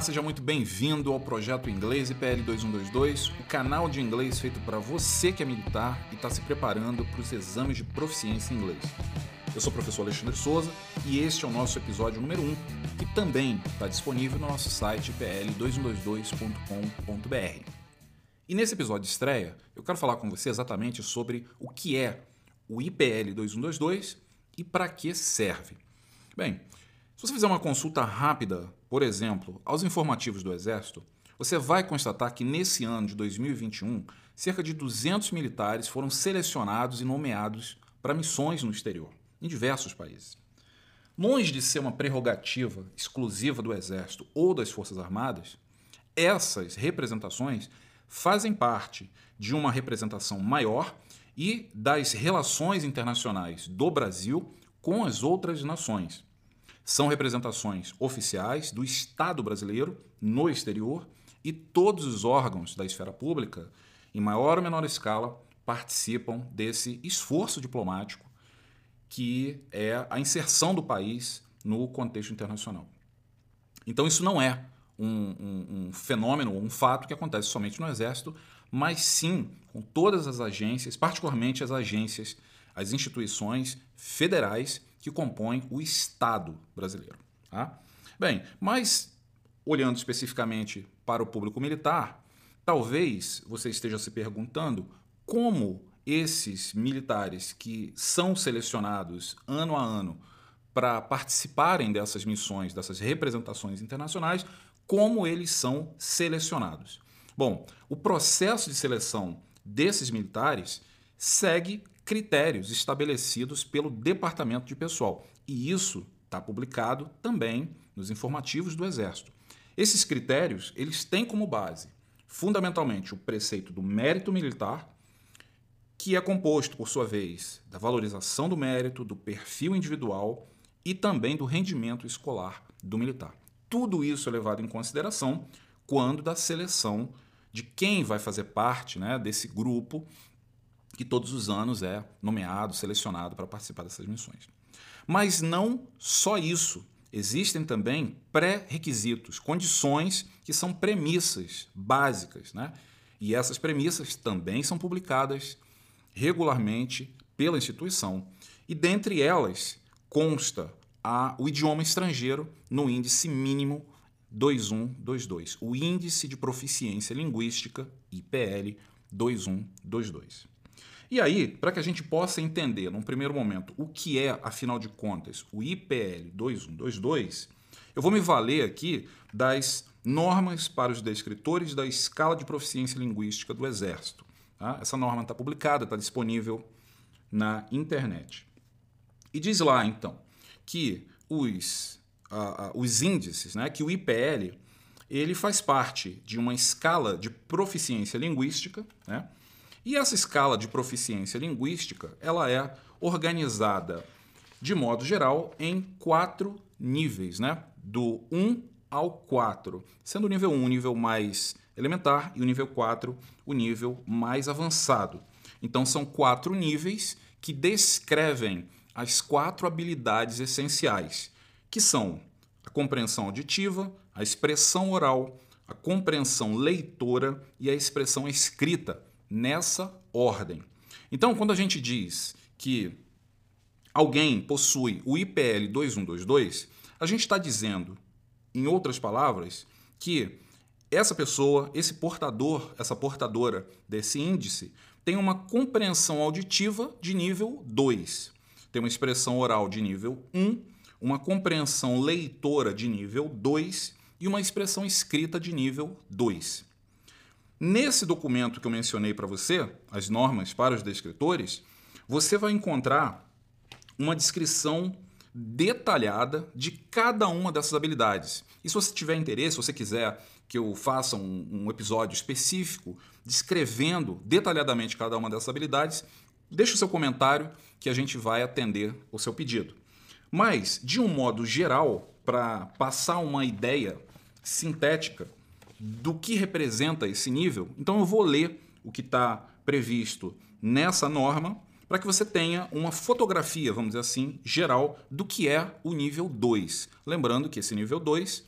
Olá, seja muito bem-vindo ao projeto Inglês IPL 2122, o canal de inglês feito para você que é militar e está se preparando para os exames de proficiência em inglês. Eu sou o professor Alexandre Souza e este é o nosso episódio número 1, que também está disponível no nosso site ipl2122.com.br. E nesse episódio de estreia, eu quero falar com você exatamente sobre o que é o IPL 2122 e para que serve. Bem, se você fizer uma consulta rápida, por exemplo, aos informativos do Exército, você vai constatar que nesse ano de 2021, cerca de 200 militares foram selecionados e nomeados para missões no exterior, em diversos países. Longe de ser uma prerrogativa exclusiva do Exército ou das Forças Armadas, essas representações fazem parte de uma representação maior e das relações internacionais do Brasil com as outras nações. São representações oficiais do Estado brasileiro no exterior e todos os órgãos da esfera pública, em maior ou menor escala, participam desse esforço diplomático que é a inserção do país no contexto internacional. Então, isso não é um, um, um fenômeno, um fato que acontece somente no Exército, mas sim com todas as agências, particularmente as agências, as instituições federais que compõem o Estado brasileiro. Tá? Bem, mas olhando especificamente para o público militar, talvez você esteja se perguntando como esses militares que são selecionados ano a ano para participarem dessas missões, dessas representações internacionais, como eles são selecionados. Bom, o processo de seleção desses militares segue critérios estabelecidos pelo Departamento de Pessoal. E isso está publicado também nos informativos do Exército. Esses critérios, eles têm como base, fundamentalmente, o preceito do mérito militar, que é composto, por sua vez, da valorização do mérito, do perfil individual e também do rendimento escolar do militar. Tudo isso é levado em consideração quando da seleção de quem vai fazer parte né, desse grupo que todos os anos é nomeado, selecionado para participar dessas missões. Mas não só isso. Existem também pré-requisitos, condições que são premissas básicas. Né? E essas premissas também são publicadas regularmente pela instituição. E dentre elas consta a, o idioma estrangeiro no índice mínimo 2122, o Índice de Proficiência Linguística, IPL 2122. E aí, para que a gente possa entender, num primeiro momento, o que é, afinal de contas, o IPL 2122, eu vou me valer aqui das normas para os descritores da escala de proficiência linguística do Exército. Tá? Essa norma está publicada, está disponível na internet. E diz lá, então, que os, uh, os índices, né, que o IPL, ele faz parte de uma escala de proficiência linguística, né, e essa escala de proficiência linguística, ela é organizada de modo geral em quatro níveis, né? Do 1 ao 4, sendo o nível 1 o nível mais elementar e o nível 4 o nível mais avançado. Então são quatro níveis que descrevem as quatro habilidades essenciais, que são a compreensão auditiva, a expressão oral, a compreensão leitora e a expressão escrita, nessa ordem. Então, quando a gente diz que alguém possui o IPL 2122, a gente está dizendo, em outras palavras, que essa pessoa, esse portador, essa portadora desse índice, tem uma compreensão auditiva de nível 2, tem uma expressão oral de nível 1, uma compreensão leitora de nível 2 e uma expressão escrita de nível 2. Nesse documento que eu mencionei para você, as normas para os descritores, você vai encontrar uma descrição detalhada de cada uma dessas habilidades. E se você tiver interesse, se você quiser que eu faça um, um episódio específico descrevendo detalhadamente cada uma dessas habilidades, deixe o seu comentário que a gente vai atender o seu pedido. Mas, de um modo geral, para passar uma ideia sintética do que representa esse nível, então eu vou ler o que está previsto nessa norma para que você tenha uma fotografia, vamos dizer assim, geral do que é o nível 2. Lembrando que esse nível 2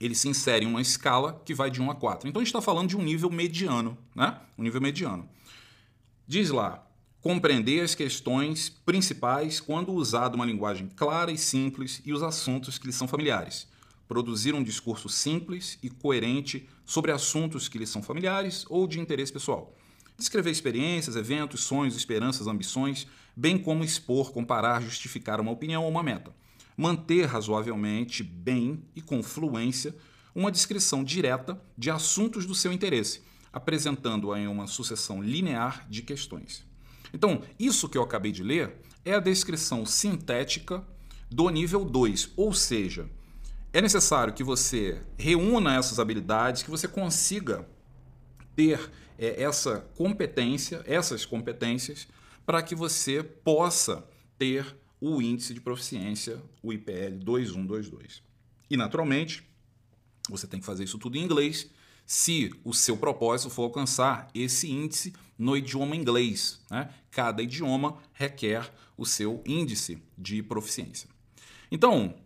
ele se insere em uma escala que vai de 1 a 4. Então a gente está falando de um nível mediano, né? Um nível mediano. Diz lá, compreender as questões principais quando usado uma linguagem clara e simples e os assuntos que lhe são familiares. Produzir um discurso simples e coerente sobre assuntos que lhe são familiares ou de interesse pessoal. Descrever experiências, eventos, sonhos, esperanças, ambições, bem como expor, comparar, justificar uma opinião ou uma meta. Manter razoavelmente bem e com fluência uma descrição direta de assuntos do seu interesse, apresentando-a em uma sucessão linear de questões. Então, isso que eu acabei de ler é a descrição sintética do nível 2, ou seja, é necessário que você reúna essas habilidades, que você consiga ter é, essa competência, essas competências, para que você possa ter o índice de proficiência, o IPL 2122. E, naturalmente, você tem que fazer isso tudo em inglês, se o seu propósito for alcançar esse índice no idioma inglês. Né? Cada idioma requer o seu índice de proficiência. Então,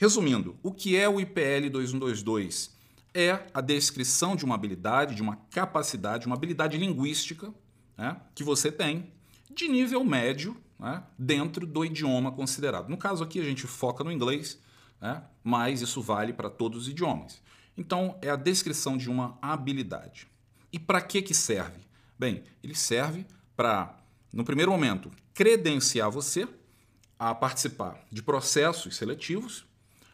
resumindo, o que é o IPL 2122? é a descrição de uma habilidade, de uma capacidade, uma habilidade linguística né, que você tem de nível médio né, dentro do idioma considerado. No caso aqui a gente foca no inglês, né, mas isso vale para todos os idiomas. Então é a descrição de uma habilidade. E para que, que serve? Bem, ele serve para, no primeiro momento, credenciar você a participar de processos seletivos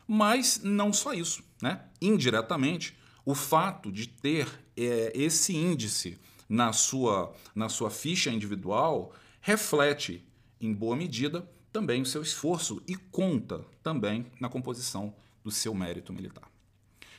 mas não só isso. Né? Indiretamente, o fato de ter é, esse índice na sua, na sua ficha individual reflete, em boa medida, também o seu esforço e conta também na composição do seu mérito militar.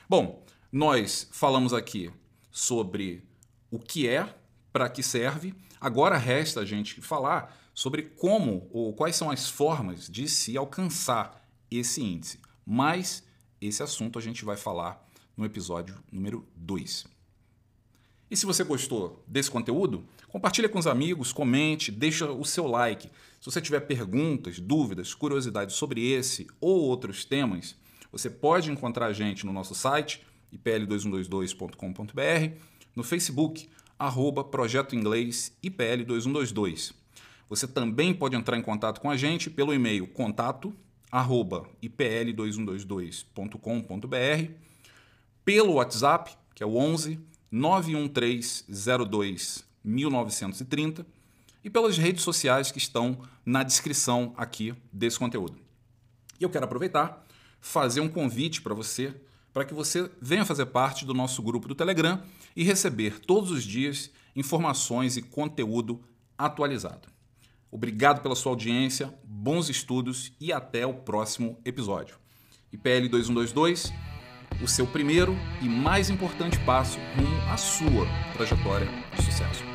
Bom, nós falamos aqui sobre o que é, para que serve. Agora resta a gente falar sobre como ou quais são as formas de se alcançar esse índice. Mas esse assunto a gente vai falar no episódio número 2. E se você gostou desse conteúdo, compartilhe com os amigos, comente, deixa o seu like. Se você tiver perguntas, dúvidas, curiosidades sobre esse ou outros temas, você pode encontrar a gente no nosso site ipl2122.com.br, no Facebook, arroba Projeto Inglês IPL2122. Você também pode entrar em contato com a gente pelo e-mail contato ipl2122.com.br, pelo WhatsApp, que é o 11 91302 1930, e pelas redes sociais que estão na descrição aqui desse conteúdo. E eu quero aproveitar, fazer um convite para você, para que você venha fazer parte do nosso grupo do Telegram e receber todos os dias informações e conteúdo atualizado. Obrigado pela sua audiência, bons estudos e até o próximo episódio. IPL 2122, o seu primeiro e mais importante passo rumo à sua trajetória de sucesso.